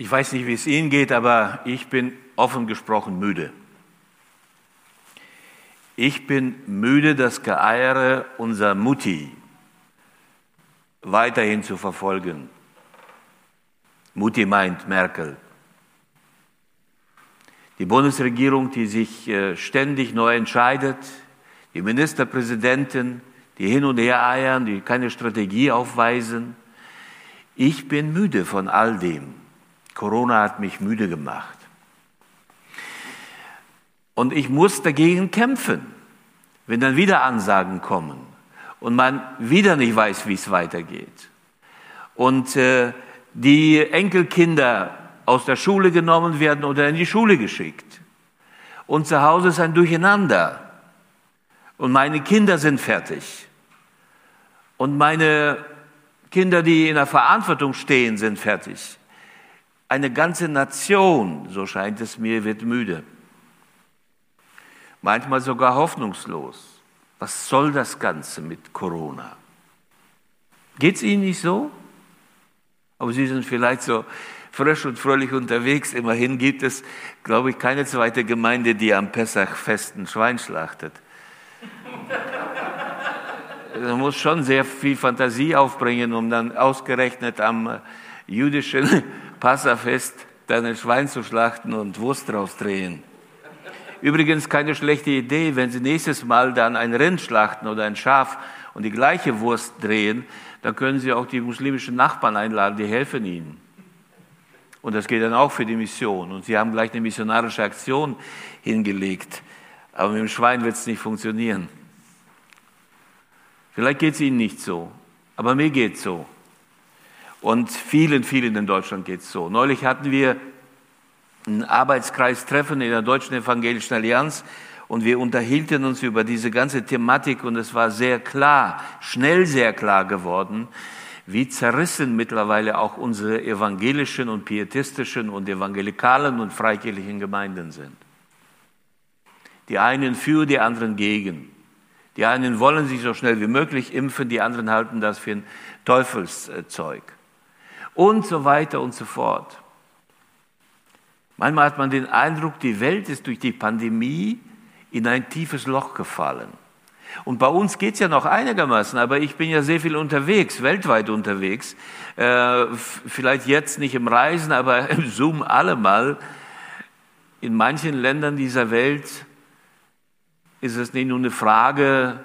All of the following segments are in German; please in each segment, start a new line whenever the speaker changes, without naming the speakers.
Ich weiß nicht, wie es Ihnen geht, aber ich bin offen gesprochen müde. Ich bin müde, das Geeiere unserer Mutti weiterhin zu verfolgen. Mutti meint Merkel. Die Bundesregierung, die sich äh, ständig neu entscheidet, die Ministerpräsidenten, die hin und her eiern, die keine Strategie aufweisen. Ich bin müde von all dem. Corona hat mich müde gemacht. Und ich muss dagegen kämpfen, wenn dann wieder Ansagen kommen und man wieder nicht weiß, wie es weitergeht. Und äh, die Enkelkinder aus der Schule genommen werden oder in die Schule geschickt. Und zu Hause ist ein Durcheinander. Und meine Kinder sind fertig. Und meine Kinder, die in der Verantwortung stehen, sind fertig. Eine ganze Nation, so scheint es mir, wird müde. Manchmal sogar hoffnungslos. Was soll das Ganze mit Corona? Geht es Ihnen nicht so? Aber Sie sind vielleicht so frisch und fröhlich unterwegs. Immerhin gibt es, glaube ich, keine zweite Gemeinde, die am Pessachfest ein Schwein schlachtet. Man muss schon sehr viel Fantasie aufbringen, um dann ausgerechnet am jüdischen Passafest dann ein Schwein zu schlachten und Wurst draus drehen. Übrigens keine schlechte Idee, wenn Sie nächstes Mal dann ein Rind schlachten oder ein Schaf und die gleiche Wurst drehen, dann können Sie auch die muslimischen Nachbarn einladen, die helfen Ihnen. Und das geht dann auch für die Mission. Und Sie haben gleich eine missionarische Aktion hingelegt. Aber mit dem Schwein wird es nicht funktionieren. Vielleicht geht es Ihnen nicht so, aber mir geht es so. Und vielen, vielen in Deutschland geht es so. Neulich hatten wir ein Arbeitskreistreffen in der Deutschen Evangelischen Allianz und wir unterhielten uns über diese ganze Thematik und es war sehr klar, schnell sehr klar geworden, wie zerrissen mittlerweile auch unsere evangelischen und pietistischen und evangelikalen und freikirchlichen Gemeinden sind. Die einen für, die anderen gegen. Die einen wollen sich so schnell wie möglich impfen, die anderen halten das für ein Teufelszeug. Und so weiter und so fort. Manchmal hat man den Eindruck, die Welt ist durch die Pandemie in ein tiefes Loch gefallen. Und bei uns geht's ja noch einigermaßen, aber ich bin ja sehr viel unterwegs, weltweit unterwegs. Äh, vielleicht jetzt nicht im Reisen, aber im Zoom allemal. In manchen Ländern dieser Welt ist es nicht nur eine Frage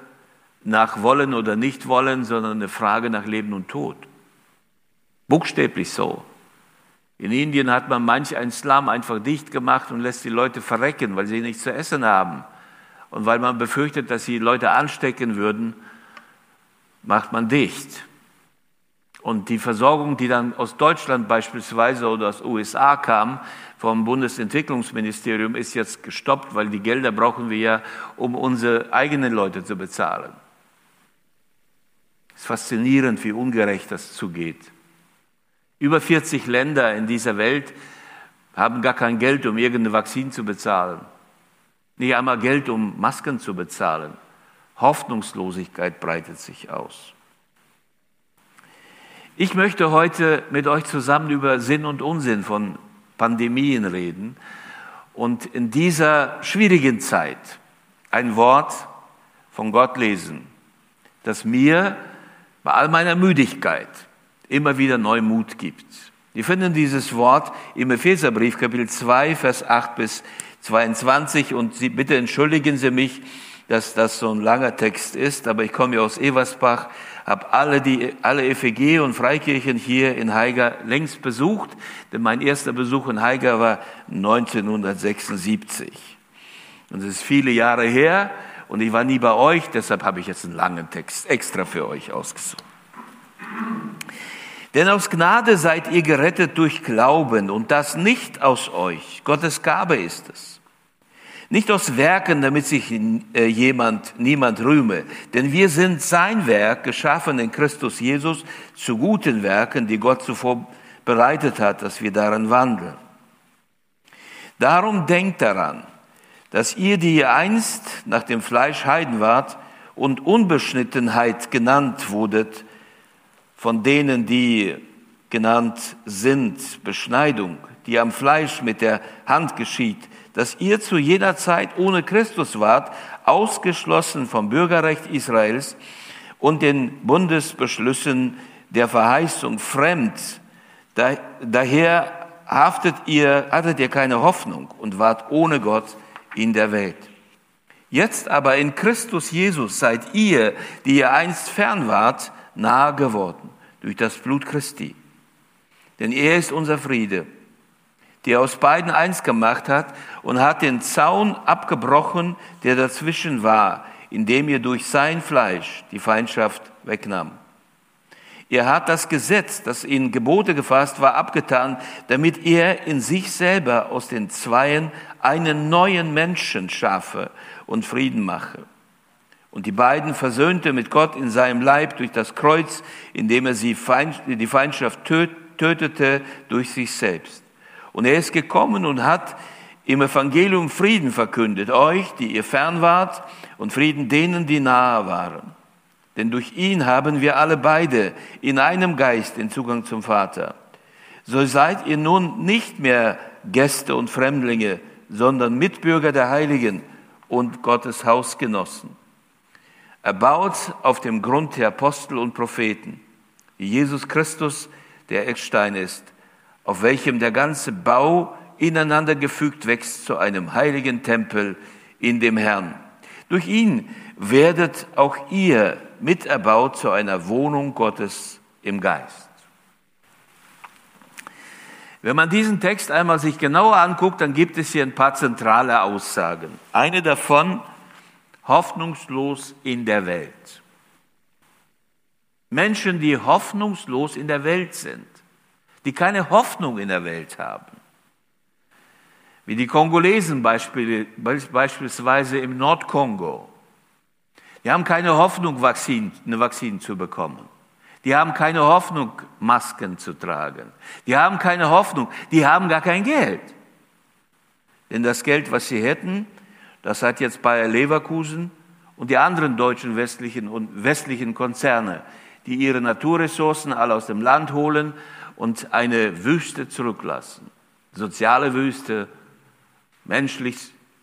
nach Wollen oder Nicht-Wollen, sondern eine Frage nach Leben und Tod. Buchstäblich so. In Indien hat man manch ein Slum einfach dicht gemacht und lässt die Leute verrecken, weil sie nichts zu essen haben. Und weil man befürchtet, dass sie Leute anstecken würden, macht man dicht. Und die Versorgung, die dann aus Deutschland beispielsweise oder aus USA kam, vom Bundesentwicklungsministerium, ist jetzt gestoppt, weil die Gelder brauchen wir ja, um unsere eigenen Leute zu bezahlen. Es ist faszinierend, wie ungerecht das zugeht. Über 40 Länder in dieser Welt haben gar kein Geld, um irgendeine Vakzin zu bezahlen. Nicht einmal Geld, um Masken zu bezahlen. Hoffnungslosigkeit breitet sich aus. Ich möchte heute mit euch zusammen über Sinn und Unsinn von Pandemien reden und in dieser schwierigen Zeit ein Wort von Gott lesen, das mir bei all meiner Müdigkeit immer wieder neu Mut gibt. Wir finden dieses Wort im Epheserbrief Kapitel 2, Vers 8 bis 22 und Sie, bitte entschuldigen Sie mich, dass das so ein langer Text ist, aber ich komme ja aus Eversbach, habe alle, die, alle EFG und Freikirchen hier in Haiger längst besucht, denn mein erster Besuch in Haiger war 1976. Und es ist viele Jahre her und ich war nie bei euch, deshalb habe ich jetzt einen langen Text extra für euch ausgesucht. Denn aus Gnade seid ihr gerettet durch Glauben und das nicht aus euch. Gottes Gabe ist es. Nicht aus Werken, damit sich äh, jemand, niemand rühme. Denn wir sind sein Werk, geschaffen in Christus Jesus, zu guten Werken, die Gott zuvor bereitet hat, dass wir darin wandeln. Darum denkt daran, dass ihr, die ihr einst nach dem Fleisch Heiden wart und Unbeschnittenheit genannt wurdet, von denen, die genannt sind, Beschneidung, die am Fleisch mit der Hand geschieht, dass ihr zu jener Zeit ohne Christus wart, ausgeschlossen vom Bürgerrecht Israels und den Bundesbeschlüssen der Verheißung fremd. daher haftet ihr, hattet ihr keine Hoffnung und wart ohne Gott in der Welt. Jetzt aber in Christus Jesus seid ihr, die ihr einst fern wart, nahe geworden durch das Blut Christi. Denn er ist unser Friede, der aus beiden eins gemacht hat und hat den Zaun abgebrochen, der dazwischen war, indem ihr durch sein Fleisch die Feindschaft wegnahm. Er hat das Gesetz, das in Gebote gefasst war, abgetan, damit er in sich selber aus den Zweien einen neuen Menschen schaffe und Frieden mache. Und die beiden versöhnte mit Gott in seinem Leib durch das Kreuz, indem er sie die Feindschaft tötete durch sich selbst. Und er ist gekommen und hat im Evangelium Frieden verkündet, euch, die ihr fern wart, und Frieden denen, die nahe waren. Denn durch ihn haben wir alle beide in einem Geist den Zugang zum Vater. So seid ihr nun nicht mehr Gäste und Fremdlinge, sondern Mitbürger der Heiligen und Gottes Hausgenossen. Erbaut auf dem Grund der Apostel und Propheten, wie Jesus Christus der Eckstein ist, auf welchem der ganze Bau ineinander gefügt wächst zu einem heiligen Tempel in dem Herrn. Durch ihn werdet auch ihr miterbaut zu einer Wohnung Gottes im Geist. Wenn man diesen Text einmal sich genauer anguckt, dann gibt es hier ein paar zentrale Aussagen. Eine davon, hoffnungslos in der Welt. Menschen, die hoffnungslos in der Welt sind, die keine Hoffnung in der Welt haben. Wie die Kongolesen beispielsweise im Nordkongo. Die haben keine Hoffnung, eine Vakzin zu bekommen. Die haben keine Hoffnung, Masken zu tragen. Die haben keine Hoffnung. Die haben gar kein Geld. Denn das Geld, was sie hätten, das hat jetzt Bayer Leverkusen und die anderen deutschen westlichen und westlichen Konzerne, die ihre Naturressourcen alle aus dem Land holen und eine Wüste zurücklassen. Soziale Wüste, menschlich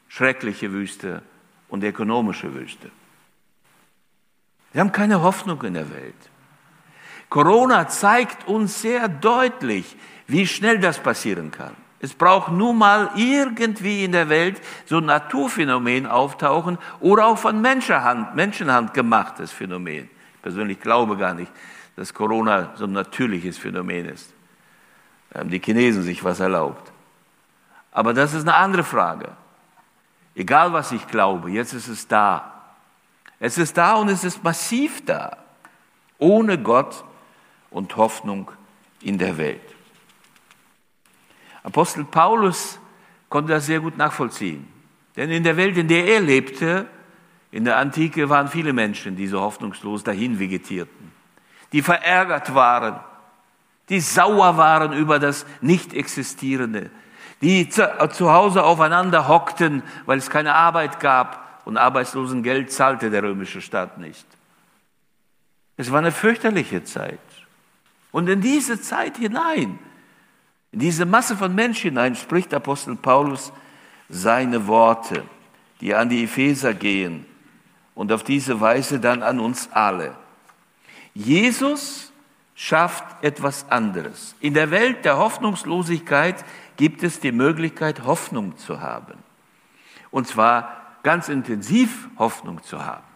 schreckliche Wüste und ökonomische Wüste. Wir haben keine Hoffnung in der Welt. Corona zeigt uns sehr deutlich, wie schnell das passieren kann. Es braucht nur mal irgendwie in der Welt so ein Naturphänomen auftauchen oder auch von Menschenhand, Menschenhand gemachtes Phänomen. Ich persönlich glaube gar nicht, dass Corona so ein natürliches Phänomen ist. Da haben die Chinesen sich was erlaubt. Aber das ist eine andere Frage. Egal was ich glaube, jetzt ist es da. Es ist da und es ist massiv da, ohne Gott und Hoffnung in der Welt. Apostel Paulus konnte das sehr gut nachvollziehen. Denn in der Welt, in der er lebte, in der Antike waren viele Menschen, die so hoffnungslos dahin vegetierten, die verärgert waren, die sauer waren über das Nicht-Existierende, die zu Hause aufeinander hockten, weil es keine Arbeit gab, und Arbeitslosengeld zahlte der römische Staat nicht. Es war eine fürchterliche Zeit. Und in diese Zeit hinein, in diese Masse von Menschen hinein, spricht Apostel Paulus seine Worte, die an die Epheser gehen und auf diese Weise dann an uns alle. Jesus schafft etwas anderes. In der Welt der Hoffnungslosigkeit gibt es die Möglichkeit, Hoffnung zu haben. Und zwar ganz intensiv Hoffnung zu haben.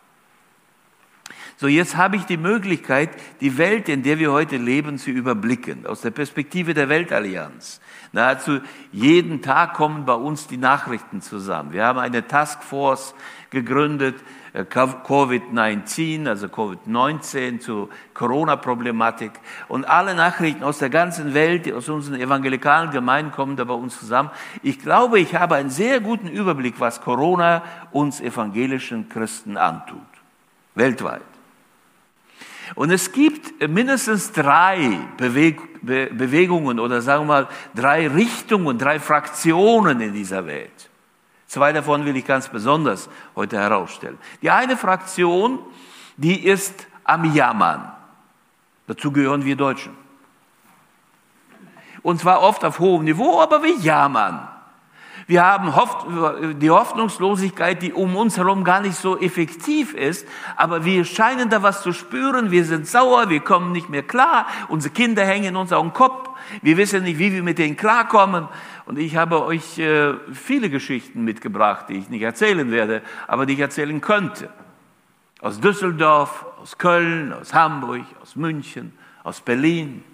So, jetzt habe ich die Möglichkeit, die Welt, in der wir heute leben, zu überblicken, aus der Perspektive der Weltallianz. Nahezu jeden Tag kommen bei uns die Nachrichten zusammen. Wir haben eine Taskforce gegründet, äh, Covid-19, also Covid-19 zur Corona-Problematik. Und alle Nachrichten aus der ganzen Welt, aus unseren evangelikalen Gemeinden kommen da bei uns zusammen. Ich glaube, ich habe einen sehr guten Überblick, was Corona uns evangelischen Christen antut. Weltweit. Und es gibt mindestens drei Beweg Bewegungen oder sagen wir mal drei Richtungen, drei Fraktionen in dieser Welt. Zwei davon will ich ganz besonders heute herausstellen. Die eine Fraktion, die ist am Jammern. Dazu gehören wir Deutschen. Und zwar oft auf hohem Niveau, aber wir jammern. Wir haben die Hoffnungslosigkeit, die um uns herum gar nicht so effektiv ist, aber wir scheinen da was zu spüren. Wir sind sauer, wir kommen nicht mehr klar. Unsere Kinder hängen uns auf den Kopf. Wir wissen nicht, wie wir mit denen klarkommen. Und ich habe euch äh, viele Geschichten mitgebracht, die ich nicht erzählen werde, aber die ich erzählen könnte. Aus Düsseldorf, aus Köln, aus Hamburg, aus München, aus Berlin.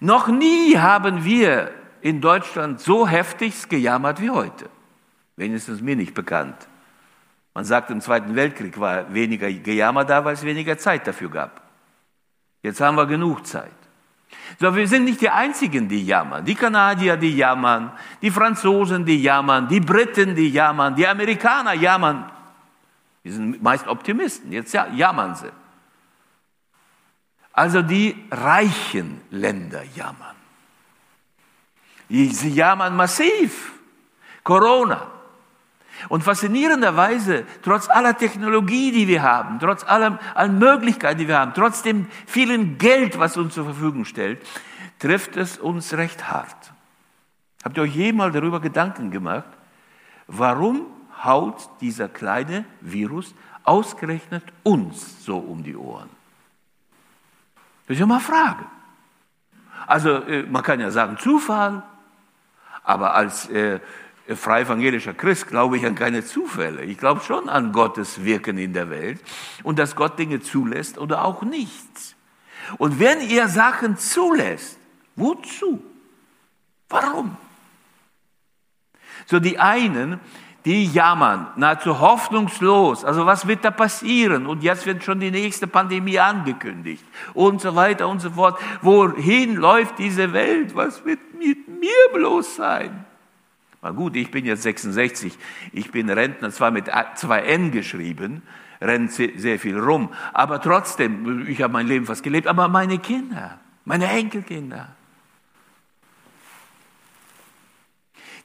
Noch nie haben wir in Deutschland so heftig gejammert wie heute. Wenigstens mir nicht bekannt. Man sagt, im Zweiten Weltkrieg war weniger Gejammer da, weil es weniger Zeit dafür gab. Jetzt haben wir genug Zeit. So, wir sind nicht die Einzigen, die jammern. Die Kanadier, die jammern, die Franzosen, die jammern, die Briten, die jammern, die Amerikaner jammern. Die sind meist Optimisten, jetzt jammern sie. Also die reichen Länder jammern. Sie jammern massiv. Corona. Und faszinierenderweise, trotz aller Technologie, die wir haben, trotz aller, aller Möglichkeiten, die wir haben, trotz dem vielen Geld, was uns zur Verfügung stellt, trifft es uns recht hart. Habt ihr euch jemals darüber Gedanken gemacht, warum haut dieser kleine Virus ausgerechnet uns so um die Ohren? Das ist ja mal eine Frage. Also äh, man kann ja sagen Zufall, aber als äh, frei evangelischer Christ glaube ich an keine Zufälle. Ich glaube schon an Gottes Wirken in der Welt und dass Gott Dinge zulässt oder auch nicht. Und wenn er Sachen zulässt, wozu? Warum? So die einen, die jammern, nahezu hoffnungslos. Also was wird da passieren? Und jetzt wird schon die nächste Pandemie angekündigt und so weiter und so fort. Wohin läuft diese Welt? Was wird mit mir bloß sein? Na gut, ich bin jetzt 66, ich bin Rentner, zwar mit zwei N geschrieben, rennt sehr viel rum, aber trotzdem, ich habe mein Leben fast gelebt, aber meine Kinder, meine Enkelkinder,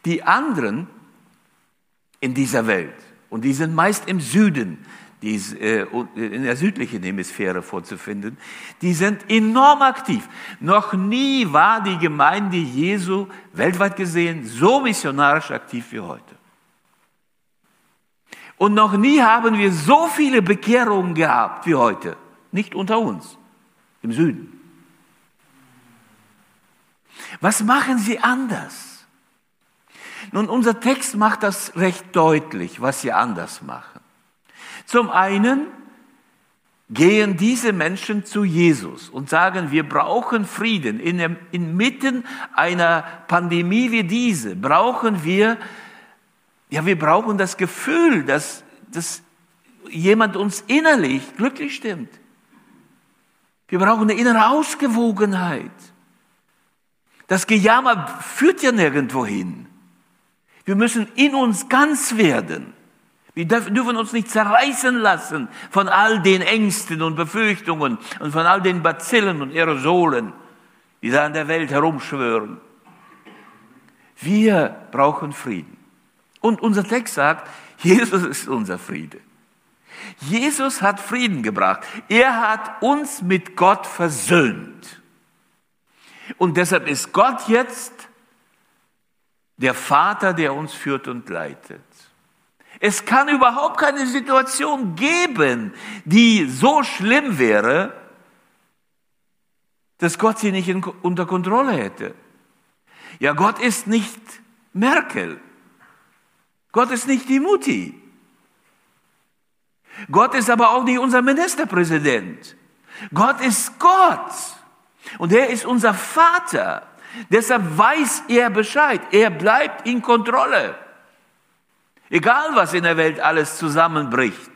die anderen in dieser Welt, und die sind meist im Süden, die äh, in der südlichen Hemisphäre vorzufinden, die sind enorm aktiv. Noch nie war die Gemeinde Jesu weltweit gesehen so missionarisch aktiv wie heute. Und noch nie haben wir so viele Bekehrungen gehabt wie heute. Nicht unter uns, im Süden. Was machen sie anders? Nun, unser Text macht das recht deutlich, was sie anders machen. Zum einen gehen diese Menschen zu Jesus und sagen, wir brauchen Frieden. In, inmitten einer Pandemie wie diese brauchen wir, ja, wir brauchen das Gefühl, dass, dass jemand uns innerlich glücklich stimmt. Wir brauchen eine innere Ausgewogenheit. Das Gejammer führt ja nirgendwo hin. Wir müssen in uns ganz werden. Wir dürfen uns nicht zerreißen lassen von all den Ängsten und Befürchtungen und von all den Bazillen und Aerosolen, die da in der Welt herumschwören. Wir brauchen Frieden. Und unser Text sagt, Jesus ist unser Friede. Jesus hat Frieden gebracht. Er hat uns mit Gott versöhnt. Und deshalb ist Gott jetzt der Vater, der uns führt und leitet. Es kann überhaupt keine Situation geben, die so schlimm wäre, dass Gott sie nicht in, unter Kontrolle hätte. Ja, Gott ist nicht Merkel. Gott ist nicht die Mutti. Gott ist aber auch nicht unser Ministerpräsident. Gott ist Gott. Und er ist unser Vater. Deshalb weiß er Bescheid. Er bleibt in Kontrolle. Egal, was in der Welt alles zusammenbricht,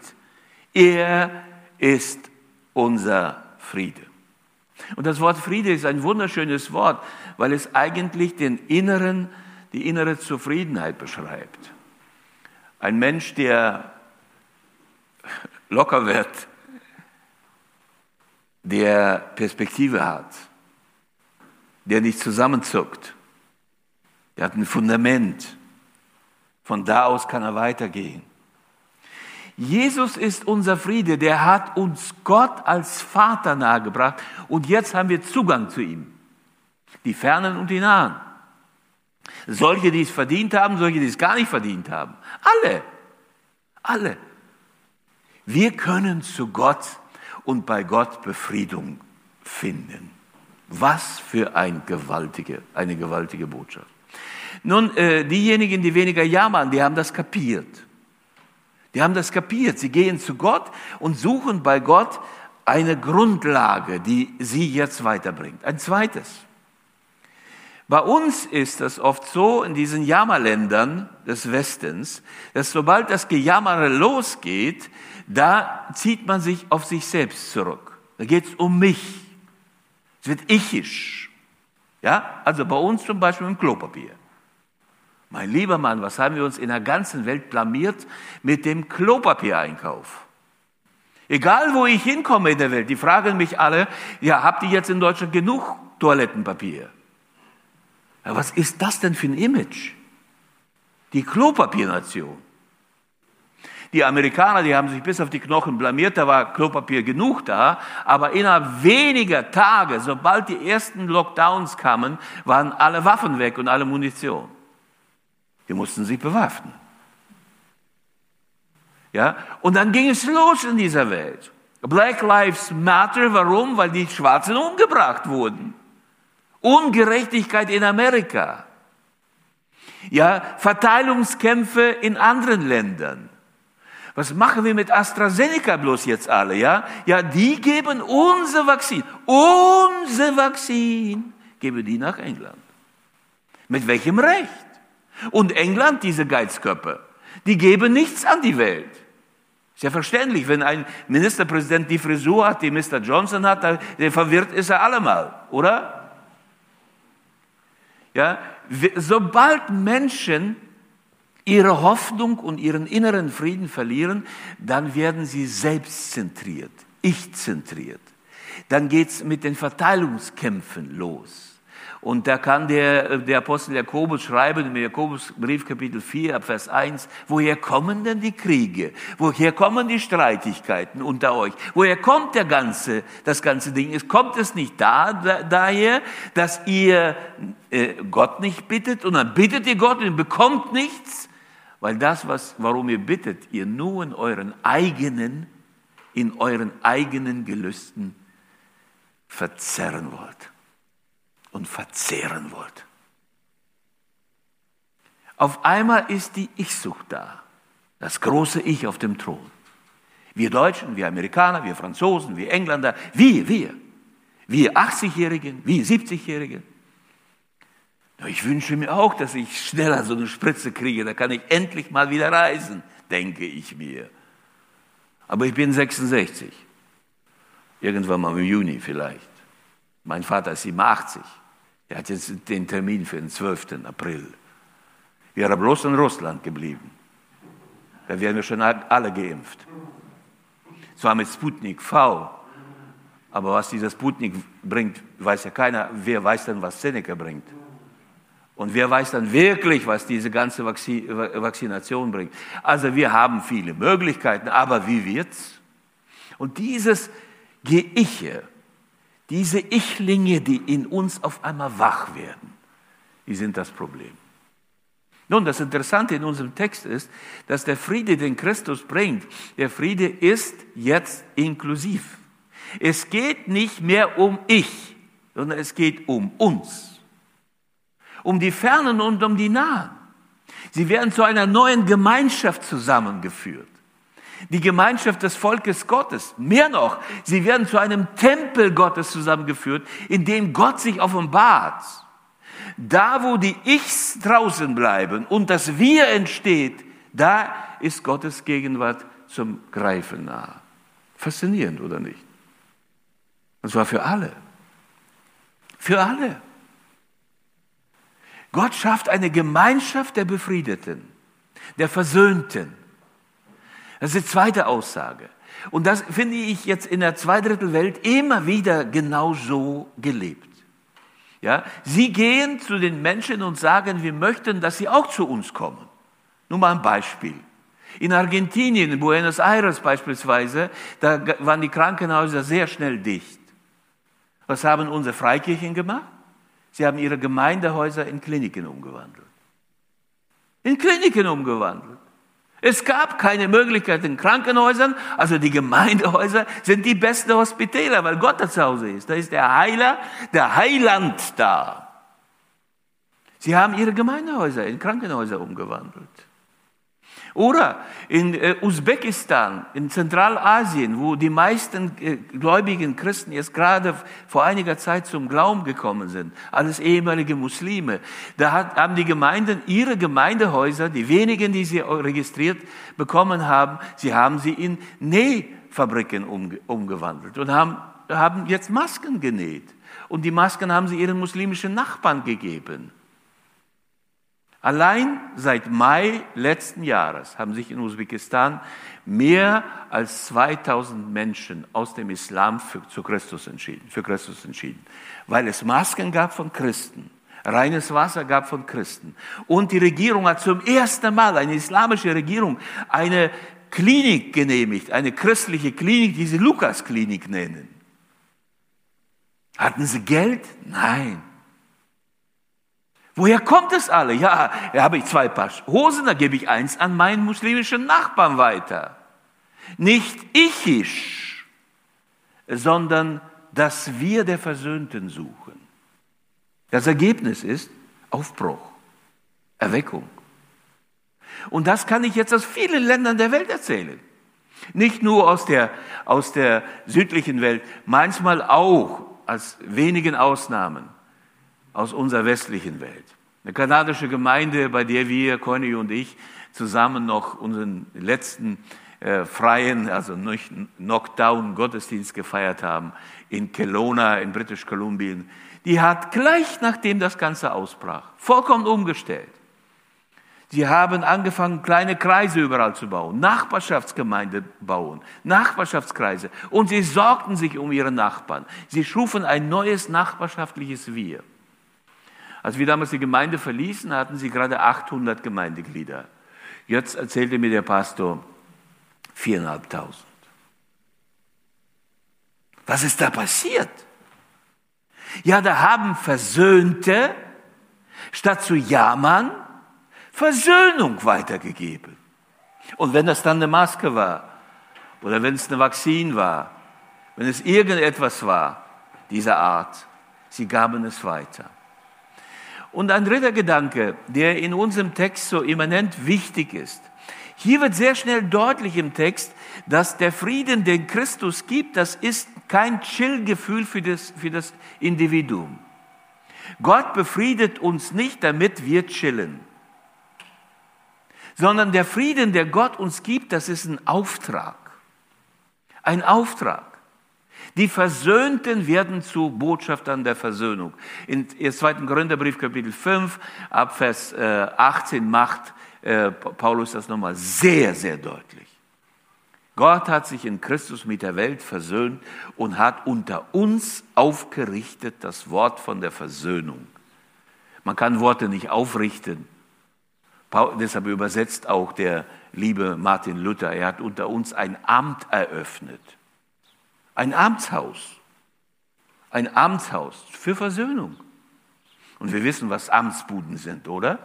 er ist unser Friede. Und das Wort Friede ist ein wunderschönes Wort, weil es eigentlich den inneren, die innere Zufriedenheit beschreibt. Ein Mensch, der locker wird, der Perspektive hat, der nicht zusammenzuckt, der hat ein Fundament, von da aus kann er weitergehen. Jesus ist unser Friede, der hat uns Gott als Vater nahegebracht und jetzt haben wir Zugang zu ihm. Die Fernen und die Nahen. Solche, die es verdient haben, solche, die es gar nicht verdient haben. Alle. Alle. Wir können zu Gott und bei Gott Befriedung finden. Was für ein gewaltige, eine gewaltige Botschaft. Nun, äh, diejenigen, die weniger jammern, die haben das kapiert. Die haben das kapiert. Sie gehen zu Gott und suchen bei Gott eine Grundlage, die sie jetzt weiterbringt. Ein zweites. Bei uns ist es oft so in diesen Jammerländern des Westens, dass sobald das Gejammere losgeht, da zieht man sich auf sich selbst zurück. Da geht es um mich. Es wird ichisch. Ja, also bei uns zum Beispiel im Klopapier. Mein lieber Mann, was haben wir uns in der ganzen Welt blamiert mit dem Klopapiereinkauf? Egal wo ich hinkomme in der Welt, die fragen mich alle, ja, habt ihr jetzt in Deutschland genug Toilettenpapier? Ja, was ist das denn für ein Image? Die Klopapiernation. Die Amerikaner, die haben sich bis auf die Knochen blamiert, da war Klopapier genug da, aber innerhalb weniger Tage, sobald die ersten Lockdowns kamen, waren alle Waffen weg und alle Munition. Die mussten sich bewaffnen. Ja? Und dann ging es los in dieser Welt. Black Lives Matter, warum? Weil die Schwarzen umgebracht wurden. Ungerechtigkeit in Amerika. Ja, Verteilungskämpfe in anderen Ländern. Was machen wir mit AstraZeneca bloß jetzt alle, ja? Ja, die geben unser Vakzin, unser Vakzin, geben die nach England. Mit welchem Recht? Und England, diese Geizköpfe, die geben nichts an die Welt. Ist ja verständlich, wenn ein Ministerpräsident die Frisur hat, die Mr. Johnson hat, der verwirrt ist er allemal, oder? Ja, sobald Menschen ihre Hoffnung und ihren inneren Frieden verlieren, dann werden sie selbstzentriert, ich-zentriert. Dann geht's mit den Verteilungskämpfen los. Und da kann der, der Apostel Jakobus schreiben, im Jakobusbrief Kapitel 4, ab Vers 1, woher kommen denn die Kriege? Woher kommen die Streitigkeiten unter euch? Woher kommt der ganze, das ganze Ding? Kommt es nicht da, da daher, dass ihr äh, Gott nicht bittet und dann bittet ihr Gott und bekommt nichts? Weil das, was, warum ihr bittet, ihr nur in euren eigenen, in euren eigenen Gelüsten verzerren wollt und verzehren wollt. Auf einmal ist die Ich-Sucht da, das große Ich auf dem Thron. Wir Deutschen, wir Amerikaner, wir Franzosen, wir Engländer, wir, wir, wir 80-Jährigen, wir 70-Jährigen. Ich wünsche mir auch, dass ich schneller so eine Spritze kriege, da kann ich endlich mal wieder reisen, denke ich mir. Aber ich bin 66. Irgendwann mal im Juni vielleicht. Mein Vater ist 87. Er hat jetzt den Termin für den 12. April. Wäre bloß in Russland geblieben. Da wären wir schon alle geimpft. Zwar mit Sputnik V, aber was dieser Sputnik bringt, weiß ja keiner. Wer weiß denn, was Seneca bringt? Und wer weiß dann wirklich, was diese ganze Vaccination bringt? Also wir haben viele Möglichkeiten, aber wie wird's? Und dieses Geiche, diese Ichlinge, die in uns auf einmal wach werden, die sind das Problem. Nun, das Interessante in unserem Text ist, dass der Friede, den Christus bringt, der Friede ist jetzt inklusiv. Es geht nicht mehr um ich, sondern es geht um uns. Um die Fernen und um die Nahen. Sie werden zu einer neuen Gemeinschaft zusammengeführt die Gemeinschaft des Volkes Gottes. Mehr noch, sie werden zu einem Tempel Gottes zusammengeführt, in dem Gott sich offenbart. Da, wo die Ichs draußen bleiben und das Wir entsteht, da ist Gottes Gegenwart zum Greifen nahe. Faszinierend, oder nicht? Und zwar für alle. Für alle. Gott schafft eine Gemeinschaft der Befriedeten, der Versöhnten, das ist die zweite Aussage. Und das finde ich jetzt in der Zweidrittelwelt immer wieder genau so gelebt. Ja, sie gehen zu den Menschen und sagen, wir möchten, dass sie auch zu uns kommen. Nur mal ein Beispiel. In Argentinien, in Buenos Aires beispielsweise, da waren die Krankenhäuser sehr schnell dicht. Was haben unsere Freikirchen gemacht? Sie haben ihre Gemeindehäuser in Kliniken umgewandelt. In Kliniken umgewandelt. Es gab keine Möglichkeit in Krankenhäusern, also die Gemeindehäuser sind die besten Hospitäler, weil Gott da zu Hause ist. Da ist der Heiler, der Heiland da. Sie haben ihre Gemeindehäuser in Krankenhäuser umgewandelt. Oder in äh, Usbekistan, in Zentralasien, wo die meisten äh, gläubigen Christen jetzt gerade vor einiger Zeit zum Glauben gekommen sind, alles ehemalige Muslime, da haben die Gemeinden ihre Gemeindehäuser, die wenigen, die sie registriert bekommen haben, sie haben sie in Nähfabriken umge umgewandelt und haben jetzt Masken genäht. Und die Masken haben sie ihren muslimischen Nachbarn gegeben. Allein seit Mai letzten Jahres haben sich in Usbekistan mehr als 2000 Menschen aus dem Islam für, zu Christus entschieden, für Christus entschieden, weil es Masken gab von Christen, reines Wasser gab von Christen. Und die Regierung hat zum ersten Mal, eine islamische Regierung, eine Klinik genehmigt, eine christliche Klinik, die sie Lukas-Klinik nennen. Hatten sie Geld? Nein. Woher kommt es alle? Ja, da habe ich zwei Paar Hosen, da gebe ich eins an meinen muslimischen Nachbarn weiter. Nicht ichisch, sondern dass wir der Versöhnten suchen. Das Ergebnis ist Aufbruch, Erweckung. Und das kann ich jetzt aus vielen Ländern der Welt erzählen. Nicht nur aus der, aus der südlichen Welt, manchmal auch, als wenigen Ausnahmen, aus unserer westlichen Welt. Eine kanadische Gemeinde, bei der wir, Conny und ich, zusammen noch unseren letzten äh, freien, also Knockdown-Gottesdienst gefeiert haben, in Kelowna in British Columbia, die hat gleich nachdem das Ganze ausbrach, vollkommen umgestellt. Sie haben angefangen, kleine Kreise überall zu bauen, Nachbarschaftsgemeinde bauen, Nachbarschaftskreise. Und sie sorgten sich um ihre Nachbarn. Sie schufen ein neues nachbarschaftliches Wir. Als wir damals die Gemeinde verließen, hatten sie gerade 800 Gemeindeglieder. Jetzt erzählte mir der Pastor 4.500. Was ist da passiert? Ja, da haben Versöhnte, statt zu jammern, Versöhnung weitergegeben. Und wenn das dann eine Maske war, oder wenn es eine Vakzin war, wenn es irgendetwas war dieser Art, sie gaben es weiter. Und ein dritter Gedanke, der in unserem Text so immanent wichtig ist. Hier wird sehr schnell deutlich im Text, dass der Frieden, den Christus gibt, das ist kein Chillgefühl für das, für das Individuum. Gott befriedet uns nicht, damit wir chillen, sondern der Frieden, der Gott uns gibt, das ist ein Auftrag. Ein Auftrag. Die Versöhnten werden zu Botschaftern der Versöhnung. In 2. Korintherbrief Kapitel 5 ab Vers 18 äh, macht äh, Paulus das nochmal sehr, sehr deutlich. Gott hat sich in Christus mit der Welt versöhnt und hat unter uns aufgerichtet das Wort von der Versöhnung. Man kann Worte nicht aufrichten. Deshalb übersetzt auch der liebe Martin Luther, er hat unter uns ein Amt eröffnet. Ein Amtshaus. Ein Amtshaus für Versöhnung. Und wir wissen, was Amtsbuden sind, oder?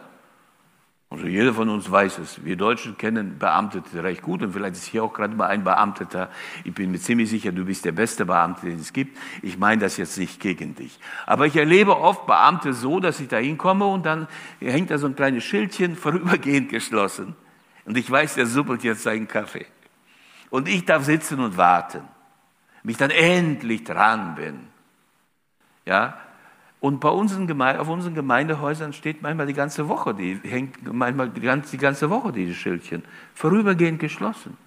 Also jeder von uns weiß es. Wir Deutschen kennen Beamtete recht gut und vielleicht ist hier auch gerade mal ein Beamteter. Ich bin mir ziemlich sicher, du bist der beste Beamte, den es gibt. Ich meine das jetzt nicht gegen dich. Aber ich erlebe oft Beamte so, dass ich da hinkomme und dann hängt da so ein kleines Schildchen vorübergehend geschlossen. Und ich weiß, der suppelt jetzt seinen Kaffee. Und ich darf sitzen und warten mich dann endlich dran bin. Ja, und bei unseren Gemeinde, auf unseren Gemeindehäusern steht manchmal die ganze Woche, die hängt manchmal die ganze, die ganze Woche diese Schildchen, vorübergehend geschlossen.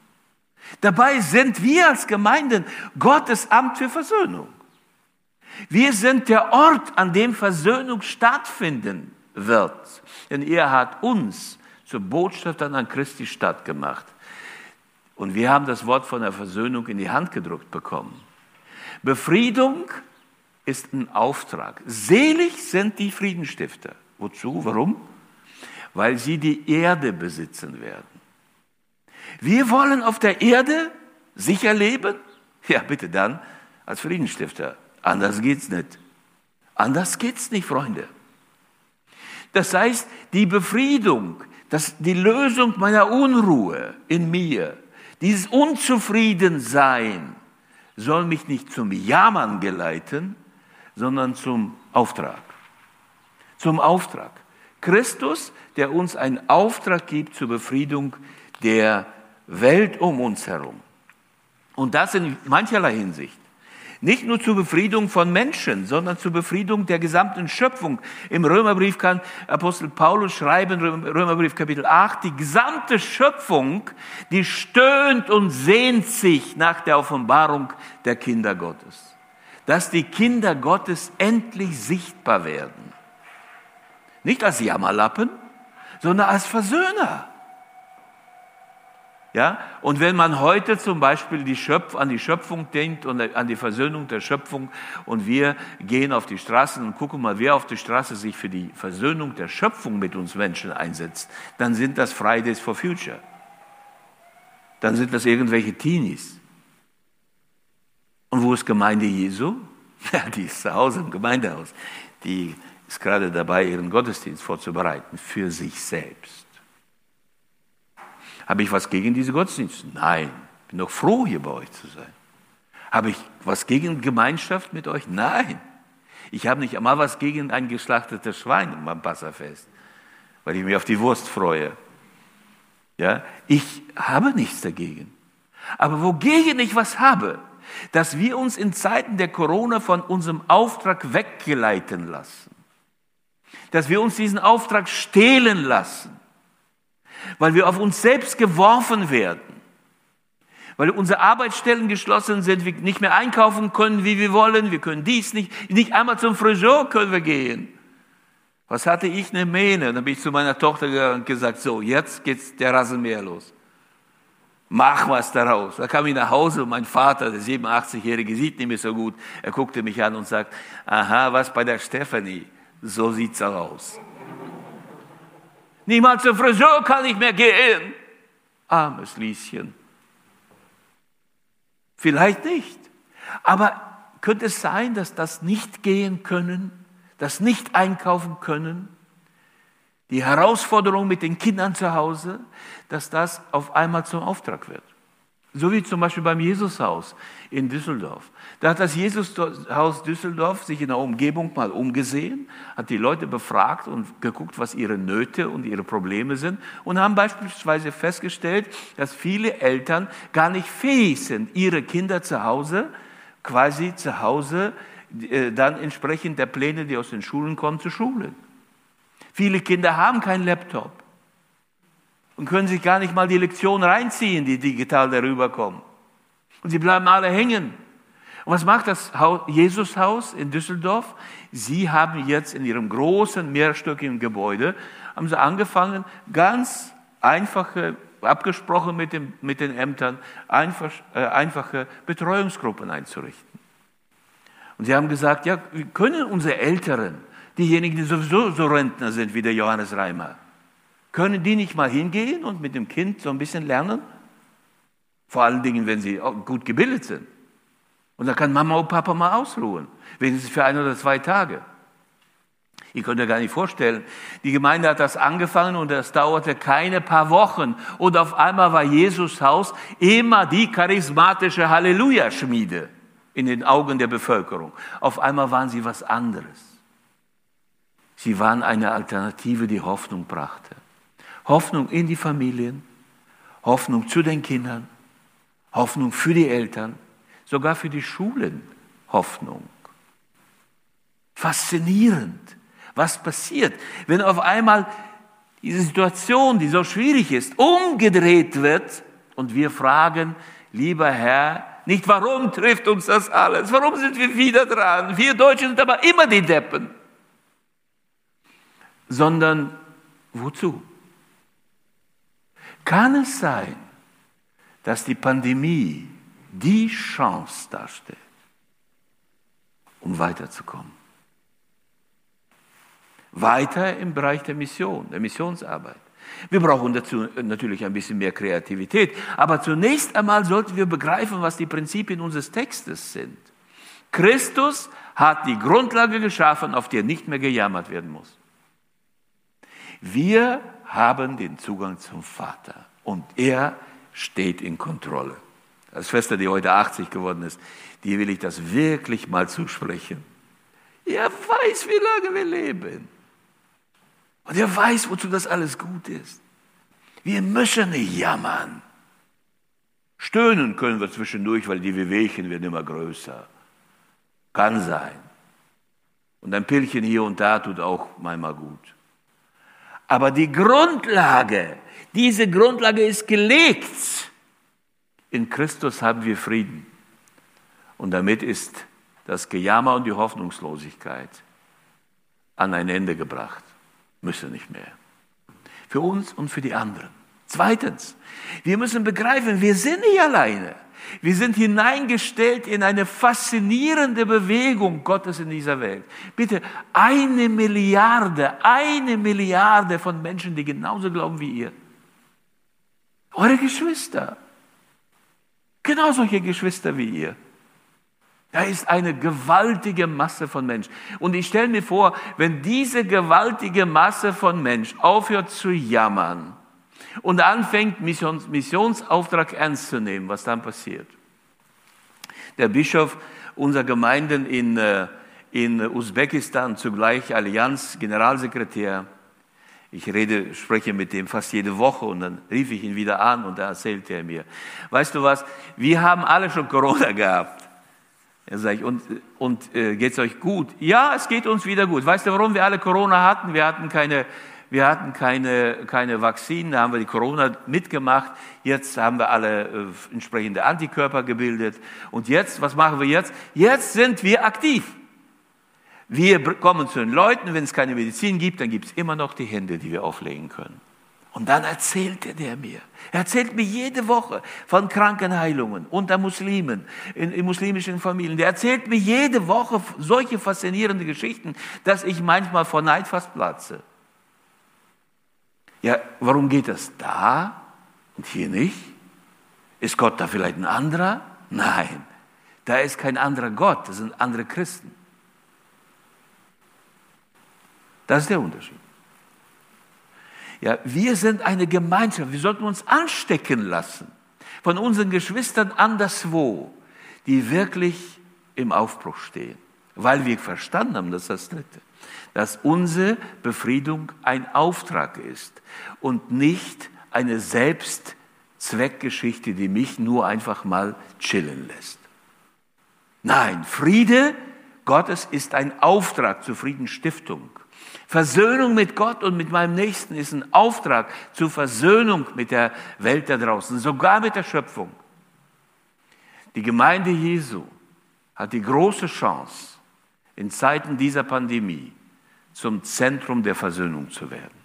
Dabei sind wir als Gemeinden Gottes Amt für Versöhnung. Wir sind der Ort, an dem Versöhnung stattfinden wird. Denn er hat uns zur Botschaftern an Christi Stadt gemacht. Und wir haben das Wort von der Versöhnung in die Hand gedruckt bekommen. Befriedung ist ein Auftrag. Selig sind die Friedenstifter. Wozu? Warum? Weil sie die Erde besitzen werden. Wir wollen auf der Erde sicher leben? Ja, bitte dann als Friedensstifter. Anders geht's nicht. Anders geht's nicht, Freunde. Das heißt, die Befriedung, das, die Lösung meiner Unruhe in mir, dieses Unzufriedensein soll mich nicht zum Jammern geleiten, sondern zum Auftrag. Zum Auftrag. Christus, der uns einen Auftrag gibt zur Befriedung der Welt um uns herum. Und das in mancherlei Hinsicht. Nicht nur zur Befriedung von Menschen, sondern zur Befriedung der gesamten Schöpfung. Im Römerbrief kann Apostel Paulus schreiben, Römerbrief Kapitel 8, die gesamte Schöpfung, die stöhnt und sehnt sich nach der Offenbarung der Kinder Gottes. Dass die Kinder Gottes endlich sichtbar werden. Nicht als Jammerlappen, sondern als Versöhner. Ja? Und wenn man heute zum Beispiel die Schöpf, an die Schöpfung denkt und an die Versöhnung der Schöpfung und wir gehen auf die Straßen und gucken mal, wer auf der Straße sich für die Versöhnung der Schöpfung mit uns Menschen einsetzt, dann sind das Fridays for Future. Dann sind das irgendwelche Teenies. Und wo ist Gemeinde Jesu? Ja, die ist zu Hause im Gemeindehaus. Die ist gerade dabei, ihren Gottesdienst vorzubereiten für sich selbst. Habe ich was gegen diese Gottesdienste? Nein. Bin doch froh, hier bei euch zu sein. Habe ich was gegen Gemeinschaft mit euch? Nein. Ich habe nicht einmal was gegen ein geschlachtetes Schwein beim Passafest, weil ich mich auf die Wurst freue. Ja, ich habe nichts dagegen. Aber wogegen ich was habe, dass wir uns in Zeiten der Corona von unserem Auftrag weggeleiten lassen. Dass wir uns diesen Auftrag stehlen lassen weil wir auf uns selbst geworfen werden, weil unsere Arbeitsstellen geschlossen sind, wir nicht mehr einkaufen können, wie wir wollen, wir können dies nicht, nicht einmal zum Friseur können wir gehen. Was hatte ich eine Mähne? Dann bin ich zu meiner Tochter gegangen und gesagt, so, jetzt geht's der Rasenmäher los. Mach was daraus. Da kam ich nach Hause und mein Vater, der 87-Jährige, sieht nicht mehr so gut. Er guckte mich an und sagt, aha, was bei der Stephanie? So sieht's aus. Niemals zum Friseur kann ich mehr gehen. Armes Lieschen. Vielleicht nicht. Aber könnte es sein, dass das nicht gehen können, das nicht einkaufen können, die Herausforderung mit den Kindern zu Hause, dass das auf einmal zum Auftrag wird? So wie zum Beispiel beim Jesushaus in Düsseldorf. Da hat das Jesushaus Düsseldorf sich in der Umgebung mal umgesehen, hat die Leute befragt und geguckt, was ihre Nöte und ihre Probleme sind und haben beispielsweise festgestellt, dass viele Eltern gar nicht fähig sind, ihre Kinder zu Hause, quasi zu Hause, äh, dann entsprechend der Pläne, die aus den Schulen kommen, zu schulen. Viele Kinder haben keinen Laptop und können sich gar nicht mal die Lektion reinziehen, die digital darüber kommen. Und sie bleiben alle hängen. Und was macht das Jesushaus in Düsseldorf? Sie haben jetzt in ihrem großen mehrstöckigen Gebäude, haben sie angefangen, ganz einfache, abgesprochen mit, dem, mit den Ämtern, einfach, äh, einfache Betreuungsgruppen einzurichten. Und sie haben gesagt, ja, können unsere Älteren, diejenigen, die sowieso so Rentner sind wie der Johannes Reimer, können die nicht mal hingehen und mit dem Kind so ein bisschen lernen? Vor allen Dingen, wenn sie gut gebildet sind. Und da kann Mama und Papa mal ausruhen, wenigstens für ein oder zwei Tage. Ihr könnt euch gar nicht vorstellen. Die Gemeinde hat das angefangen und das dauerte keine paar Wochen. Und auf einmal war Jesus Haus immer die charismatische Halleluja-Schmiede in den Augen der Bevölkerung. Auf einmal waren sie was anderes. Sie waren eine Alternative, die Hoffnung brachte. Hoffnung in die Familien, Hoffnung zu den Kindern, Hoffnung für die Eltern, sogar für die Schulen Hoffnung. Faszinierend, was passiert, wenn auf einmal diese Situation, die so schwierig ist, umgedreht wird und wir fragen, lieber Herr, nicht warum trifft uns das alles, warum sind wir wieder dran, wir Deutschen sind aber immer die Deppen, sondern wozu? Kann es sein, dass die Pandemie die Chance darstellt, um weiterzukommen? Weiter im Bereich der Mission, der Missionsarbeit. Wir brauchen dazu natürlich ein bisschen mehr Kreativität, aber zunächst einmal sollten wir begreifen, was die Prinzipien unseres Textes sind. Christus hat die Grundlage geschaffen, auf der nicht mehr gejammert werden muss. Wir haben den Zugang zum Vater und er steht in Kontrolle. Als Schwester, die heute 80 geworden ist, die will ich das wirklich mal zusprechen. Er weiß, wie lange wir leben. Und er weiß, wozu das alles gut ist. Wir müssen nicht jammern. Stöhnen können wir zwischendurch, weil die Wehwehchen werden immer größer. Kann sein. Und ein Pillchen hier und da tut auch manchmal gut. Aber die Grundlage, diese Grundlage ist gelegt. In Christus haben wir Frieden. Und damit ist das Gejammer und die Hoffnungslosigkeit an ein Ende gebracht. Müsse nicht mehr. Für uns und für die anderen. Zweitens, wir müssen begreifen, wir sind nicht alleine. Wir sind hineingestellt in eine faszinierende Bewegung Gottes in dieser Welt. Bitte, eine Milliarde, eine Milliarde von Menschen, die genauso glauben wie ihr. Eure Geschwister. Genau solche Geschwister wie ihr. Da ist eine gewaltige Masse von Menschen. Und ich stelle mir vor, wenn diese gewaltige Masse von Menschen aufhört zu jammern, und anfängt, Missions, Missionsauftrag ernst zu nehmen, was dann passiert. Der Bischof unserer Gemeinden in, äh, in Usbekistan, zugleich Allianz, Generalsekretär, ich rede, spreche mit dem fast jede Woche und dann rief ich ihn wieder an und da erzählte er mir, weißt du was, wir haben alle schon Corona gehabt. Er sagt, und, und äh, geht's euch gut? Ja, es geht uns wieder gut. Weißt du, warum wir alle Corona hatten? Wir hatten keine wir hatten keine, keine Vakzinen, da haben wir die Corona mitgemacht. Jetzt haben wir alle äh, entsprechende Antikörper gebildet. Und jetzt, was machen wir jetzt? Jetzt sind wir aktiv. Wir kommen zu den Leuten, wenn es keine Medizin gibt, dann gibt es immer noch die Hände, die wir auflegen können. Und dann erzählte der mir. Er erzählt mir jede Woche von Krankenheilungen unter Muslimen, in, in, muslimischen Familien. Der erzählt mir jede Woche solche faszinierende Geschichten, dass ich manchmal vor Neid fast platze. Ja, warum geht das da und hier nicht? Ist Gott da vielleicht ein anderer? Nein, da ist kein anderer Gott, das sind andere Christen. Das ist der Unterschied. Ja, wir sind eine Gemeinschaft. Wir sollten uns anstecken lassen von unseren Geschwistern anderswo, die wirklich im Aufbruch stehen, weil wir verstanden haben, das ist das Dritte dass unsere Befriedung ein Auftrag ist und nicht eine Selbstzweckgeschichte, die mich nur einfach mal chillen lässt. Nein, Friede Gottes ist ein Auftrag zur Friedensstiftung. Versöhnung mit Gott und mit meinem Nächsten ist ein Auftrag zur Versöhnung mit der Welt da draußen, sogar mit der Schöpfung. Die Gemeinde Jesu hat die große Chance, in Zeiten dieser Pandemie zum Zentrum der Versöhnung zu werden.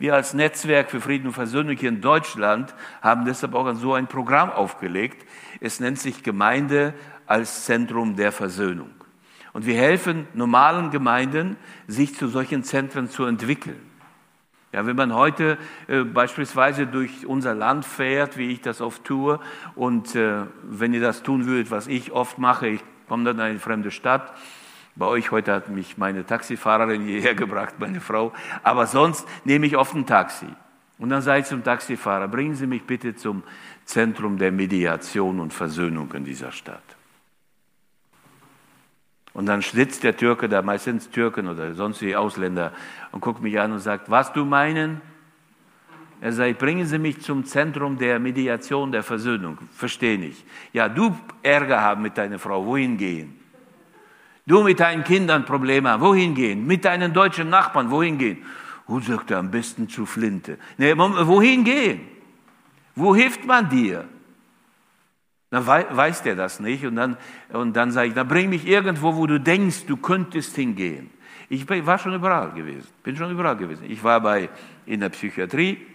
Wir als Netzwerk für Frieden und Versöhnung hier in Deutschland haben deshalb auch so ein Programm aufgelegt. Es nennt sich Gemeinde als Zentrum der Versöhnung. Und wir helfen normalen Gemeinden, sich zu solchen Zentren zu entwickeln. Ja, wenn man heute äh, beispielsweise durch unser Land fährt, wie ich das oft tue, und äh, wenn ihr das tun würdet, was ich oft mache, ich komme dann in eine fremde Stadt, bei euch heute hat mich meine Taxifahrerin hierher gebracht, meine Frau. Aber sonst nehme ich oft ein Taxi. Und dann sage ich zum Taxifahrer, bringen Sie mich bitte zum Zentrum der Mediation und Versöhnung in dieser Stadt. Und dann sitzt der Türke da, meistens Türken oder sonstige Ausländer, und guckt mich an und sagt, was du meinen? Er sagt, bringen Sie mich zum Zentrum der Mediation, der Versöhnung. Verstehe nicht. Ja, du Ärger haben mit deiner Frau, wohin gehen? Du mit deinen Kindern Probleme haben, wohin gehen? Mit deinen deutschen Nachbarn, wohin gehen? Wo sagt er am besten zu Flinte? Nee, wohin gehen? Wo hilft man dir? Dann weiß der das nicht und dann, und dann sage ich, dann bring mich irgendwo, wo du denkst, du könntest hingehen. Ich war schon überall gewesen, bin schon überall gewesen. Ich war bei, in der Psychiatrie,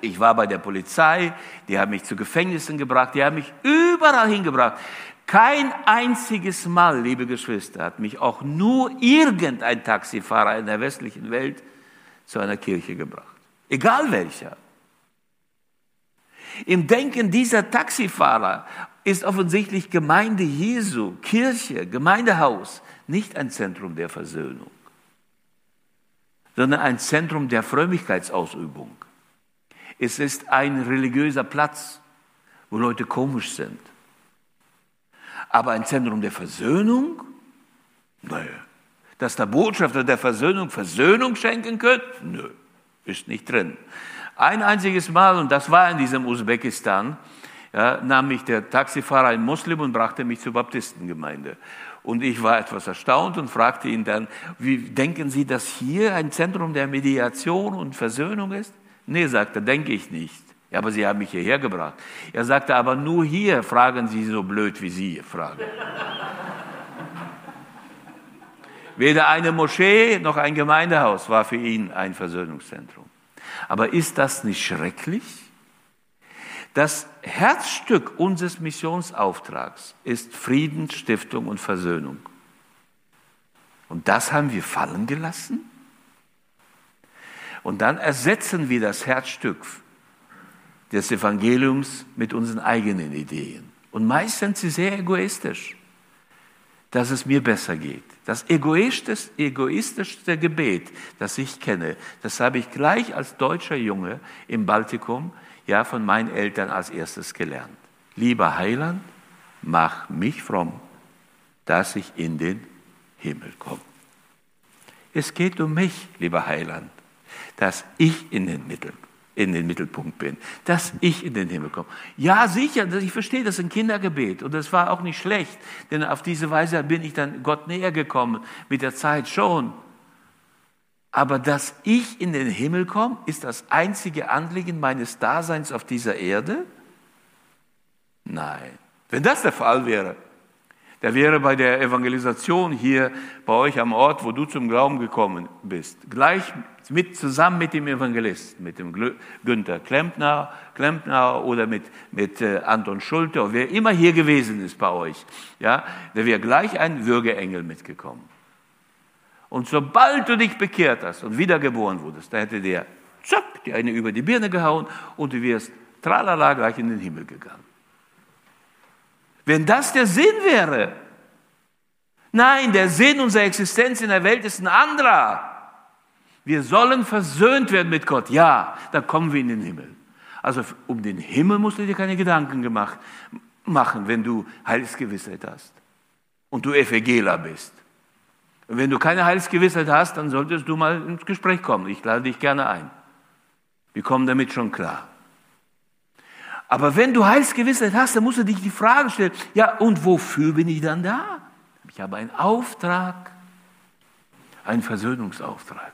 ich war bei der Polizei, die haben mich zu Gefängnissen gebracht, die haben mich überall hingebracht. Kein einziges Mal, liebe Geschwister, hat mich auch nur irgendein Taxifahrer in der westlichen Welt zu einer Kirche gebracht. Egal welcher. Im Denken dieser Taxifahrer ist offensichtlich Gemeinde Jesu, Kirche, Gemeindehaus nicht ein Zentrum der Versöhnung, sondern ein Zentrum der Frömmigkeitsausübung. Es ist ein religiöser Platz, wo Leute komisch sind. Aber ein Zentrum der Versöhnung? Nö. Dass der Botschafter der Versöhnung Versöhnung schenken könnte? Nö, ist nicht drin. Ein einziges Mal, und das war in diesem Usbekistan, ja, nahm mich der Taxifahrer, ein Muslim, und brachte mich zur Baptistengemeinde. Und ich war etwas erstaunt und fragte ihn dann, wie denken Sie, dass hier ein Zentrum der Mediation und Versöhnung ist? Nee, sagte, denke ich nicht. Ja, aber Sie haben mich hierher gebracht. Er sagte, aber nur hier fragen Sie so blöd, wie Sie fragen. Weder eine Moschee noch ein Gemeindehaus war für ihn ein Versöhnungszentrum. Aber ist das nicht schrecklich? Das Herzstück unseres Missionsauftrags ist Frieden, Stiftung und Versöhnung. Und das haben wir fallen gelassen? Und dann ersetzen wir das Herzstück des Evangeliums mit unseren eigenen Ideen. Und meist sind sie sehr egoistisch, dass es mir besser geht. Das egoistischste, Gebet, das ich kenne, das habe ich gleich als deutscher Junge im Baltikum ja von meinen Eltern als erstes gelernt. Lieber Heiland, mach mich fromm, dass ich in den Himmel komme. Es geht um mich, lieber Heiland, dass ich in den, Mittel, in den Mittelpunkt bin, dass ich in den Himmel komme. Ja, sicher, ich verstehe das ist ein Kindergebet und das war auch nicht schlecht, denn auf diese Weise bin ich dann Gott näher gekommen, mit der Zeit schon. Aber dass ich in den Himmel komme, ist das einzige Anliegen meines Daseins auf dieser Erde? Nein. Wenn das der Fall wäre, der wäre bei der Evangelisation hier bei euch am Ort, wo du zum Glauben gekommen bist, gleich mit, zusammen mit dem Evangelisten, mit dem Günther Klempner, Klempner oder mit, mit äh, Anton Schulte, wer immer hier gewesen ist bei euch, ja, der wäre gleich ein Würgeengel mitgekommen. Und sobald du dich bekehrt hast und wiedergeboren wurdest, da hätte der zack, die eine über die Birne gehauen und du wirst tralala gleich in den Himmel gegangen. Wenn das der Sinn wäre, nein, der Sinn unserer Existenz in der Welt ist ein anderer. Wir sollen versöhnt werden mit Gott. Ja, da kommen wir in den Himmel. Also um den Himmel musst du dir keine Gedanken gemacht, machen, wenn du Heilsgewissheit hast und du Evangela bist. Und wenn du keine Heilsgewissheit hast, dann solltest du mal ins Gespräch kommen. Ich lade dich gerne ein. Wir kommen damit schon klar. Aber wenn du Heilsgewissheit hast, dann musst du dich die Frage stellen, ja, und wofür bin ich dann da? Ich habe einen Auftrag, einen Versöhnungsauftrag.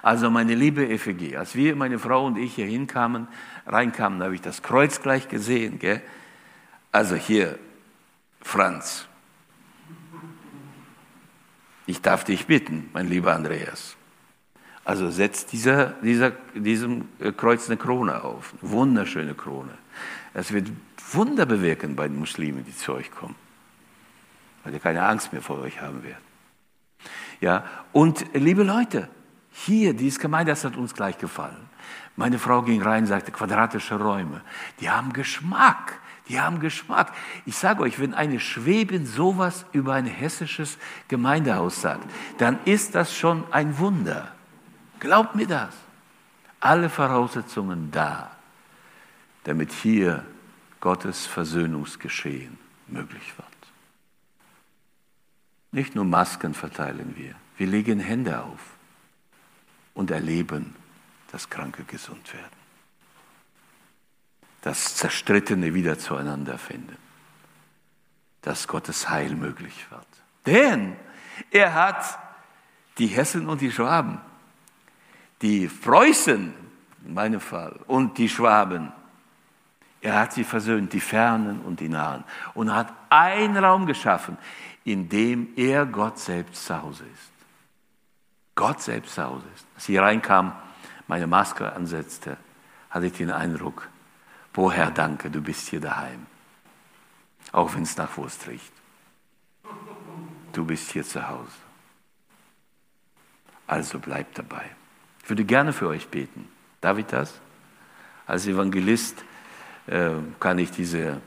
Also meine liebe FEG, als wir, meine Frau und ich hier hinkamen, reinkamen, habe ich das Kreuz gleich gesehen. Gell? Also hier, Franz, ich darf dich bitten, mein lieber Andreas. Also setzt dieser, dieser, diesem äh, Kreuz eine Krone auf, eine wunderschöne Krone. Es wird Wunder bewirken bei den Muslimen, die zu euch kommen, weil ihr keine Angst mehr vor euch haben werdet. Ja, und liebe Leute, hier, dieses Gemeinde, das hat uns gleich gefallen. Meine Frau ging rein, sagte, quadratische Räume, die haben Geschmack. Die haben Geschmack. Ich sage euch, wenn eine Schwäbin sowas über ein hessisches Gemeindehaus sagt, dann ist das schon ein Wunder. Glaubt mir das. Alle Voraussetzungen da, damit hier Gottes Versöhnungsgeschehen möglich wird. Nicht nur Masken verteilen wir, wir legen Hände auf und erleben, dass Kranke gesund werden dass Zerstrittene wieder zueinander finden, dass Gottes Heil möglich wird. Denn er hat die Hessen und die Schwaben, die Preußen in meinem Fall und die Schwaben, er hat sie versöhnt, die Fernen und die Nahen, und hat einen Raum geschaffen, in dem er Gott selbst zu Hause ist. Gott selbst zu Hause ist. Als ich reinkam, meine Maske ansetzte, hatte ich den Eindruck, Boah, Herr, danke, du bist hier daheim. Auch wenn es nach Wurst riecht. Du bist hier zu Hause. Also bleibt dabei. Ich würde gerne für euch beten. Darf ich das? Als Evangelist äh, kann ich diese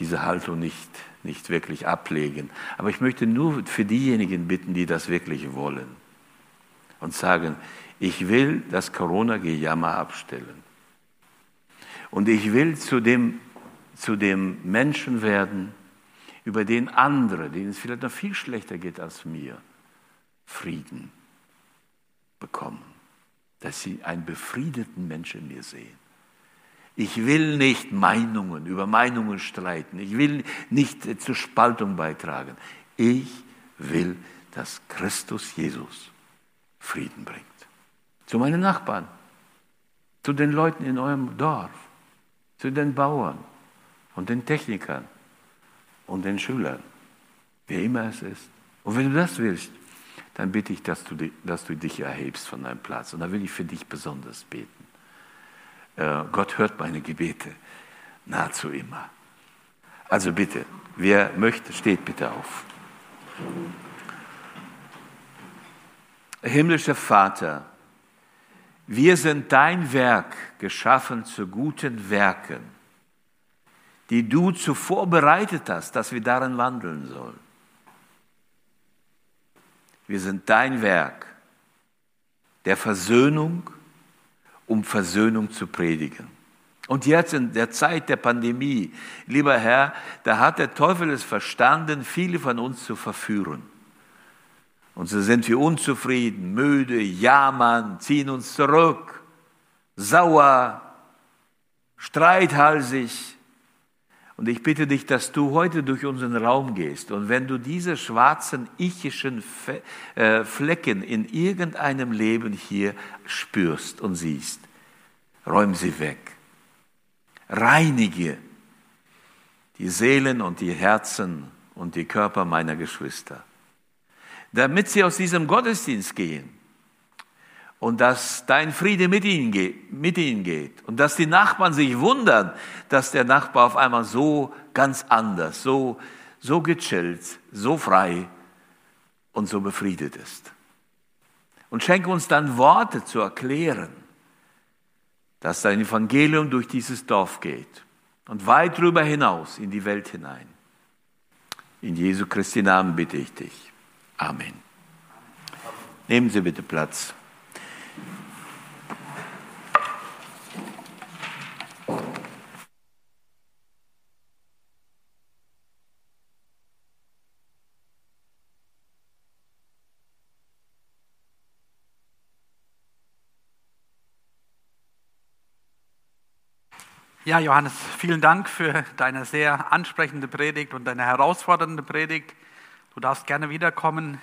diese Haltung nicht, nicht wirklich ablegen. Aber ich möchte nur für diejenigen bitten, die das wirklich wollen und sagen, ich will das Corona-Gejammer abstellen. Und ich will zu dem, zu dem Menschen werden, über den andere, denen es vielleicht noch viel schlechter geht als mir, Frieden bekommen. Dass sie einen befriedeten Menschen in mir sehen. Ich will nicht Meinungen, über Meinungen streiten. Ich will nicht zur Spaltung beitragen. Ich will, dass Christus Jesus Frieden bringt. Zu meinen Nachbarn, zu den Leuten in eurem Dorf, zu den Bauern und den Technikern und den Schülern, wer immer es ist. Und wenn du das willst, dann bitte ich, dass du, dass du dich erhebst von deinem Platz. Und da will ich für dich besonders beten. Äh, Gott hört meine Gebete nahezu immer. Also bitte, wer möchte, steht bitte auf. Himmlischer Vater, wir sind dein Werk geschaffen zu guten Werken, die du zuvor bereitet hast, dass wir darin wandeln sollen. Wir sind dein Werk der Versöhnung, um Versöhnung zu predigen. Und jetzt in der Zeit der Pandemie, lieber Herr, da hat der Teufel es verstanden, viele von uns zu verführen. Und so sind wir unzufrieden, müde, jammern, ziehen uns zurück, sauer, streithalsig. Und ich bitte dich, dass du heute durch unseren Raum gehst und wenn du diese schwarzen ichischen äh, Flecken in irgendeinem Leben hier spürst und siehst, räum sie weg. Reinige die Seelen und die Herzen und die Körper meiner Geschwister damit sie aus diesem Gottesdienst gehen und dass dein Friede mit ihnen, geht, mit ihnen geht und dass die Nachbarn sich wundern, dass der Nachbar auf einmal so ganz anders, so, so gechillt, so frei und so befriedet ist. Und schenke uns dann Worte zu erklären, dass dein Evangelium durch dieses Dorf geht und weit darüber hinaus in die Welt hinein. In Jesu Christi Namen bitte ich dich. Amen. Nehmen Sie bitte Platz.
Ja, Johannes, vielen Dank für deine sehr ansprechende Predigt und deine herausfordernde Predigt. Du darfst gerne wiederkommen.